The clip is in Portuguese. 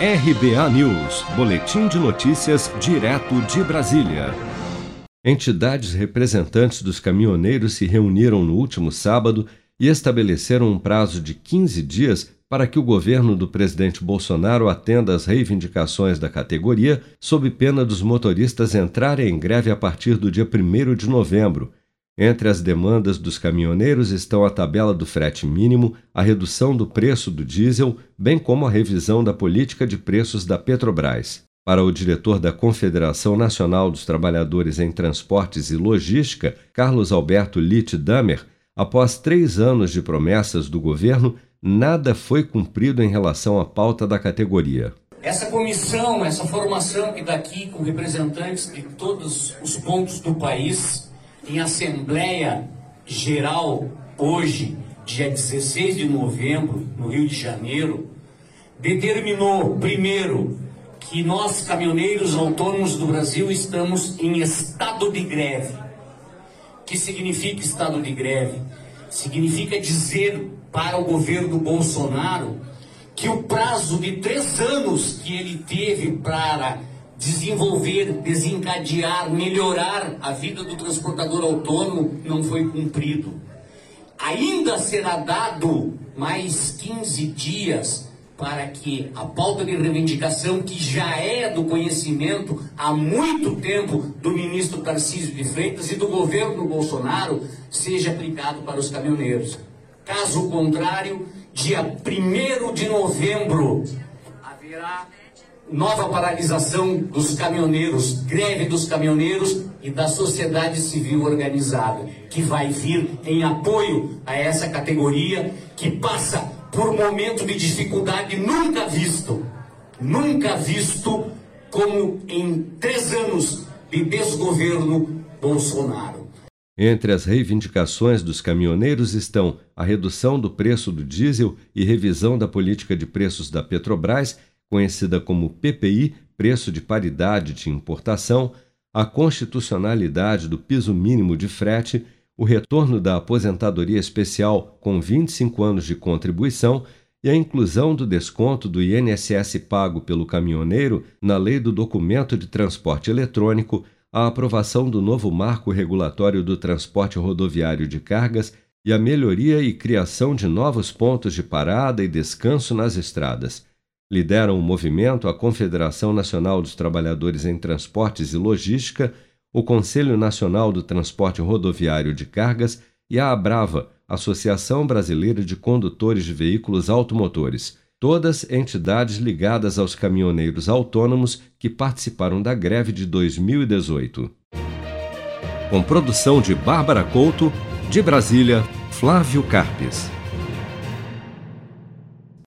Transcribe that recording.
RBA News, Boletim de Notícias, direto de Brasília. Entidades representantes dos caminhoneiros se reuniram no último sábado e estabeleceram um prazo de 15 dias para que o governo do presidente Bolsonaro atenda às reivindicações da categoria, sob pena dos motoristas entrarem em greve a partir do dia 1 de novembro, entre as demandas dos caminhoneiros estão a tabela do frete mínimo, a redução do preço do diesel, bem como a revisão da política de preços da Petrobras. Para o diretor da Confederação Nacional dos Trabalhadores em Transportes e Logística, Carlos Alberto Litt Damer, após três anos de promessas do governo, nada foi cumprido em relação à pauta da categoria. Essa comissão, essa formação que daqui com representantes de todos os pontos do país, em Assembleia Geral, hoje, dia 16 de novembro, no Rio de Janeiro, determinou, primeiro, que nós, caminhoneiros autônomos do Brasil, estamos em estado de greve. O que significa estado de greve? Significa dizer para o governo Bolsonaro que o prazo de três anos que ele teve para desenvolver, desencadear, melhorar a vida do transportador autônomo não foi cumprido. Ainda será dado mais 15 dias para que a pauta de reivindicação, que já é do conhecimento há muito tempo do ministro Tarcísio de Freitas e do governo Bolsonaro, seja aplicado para os caminhoneiros. Caso contrário, dia 1 de novembro haverá nova paralisação dos caminhoneiros, greve dos caminhoneiros e da sociedade civil organizada, que vai vir em apoio a essa categoria que passa por momento de dificuldade nunca visto, nunca visto como em três anos de desgoverno Bolsonaro. Entre as reivindicações dos caminhoneiros estão a redução do preço do diesel e revisão da política de preços da Petrobras conhecida como PPI, preço de paridade de importação, a constitucionalidade do piso mínimo de frete, o retorno da aposentadoria especial com 25 anos de contribuição e a inclusão do desconto do INSS pago pelo caminhoneiro na lei do documento de transporte eletrônico, a aprovação do novo marco regulatório do transporte rodoviário de cargas e a melhoria e criação de novos pontos de parada e descanso nas estradas. Lideram o movimento a Confederação Nacional dos Trabalhadores em Transportes e Logística, o Conselho Nacional do Transporte Rodoviário de Cargas e a Abrava, Associação Brasileira de Condutores de Veículos Automotores, todas entidades ligadas aos caminhoneiros autônomos que participaram da greve de 2018. Com produção de Bárbara Couto, de Brasília, Flávio Carpes.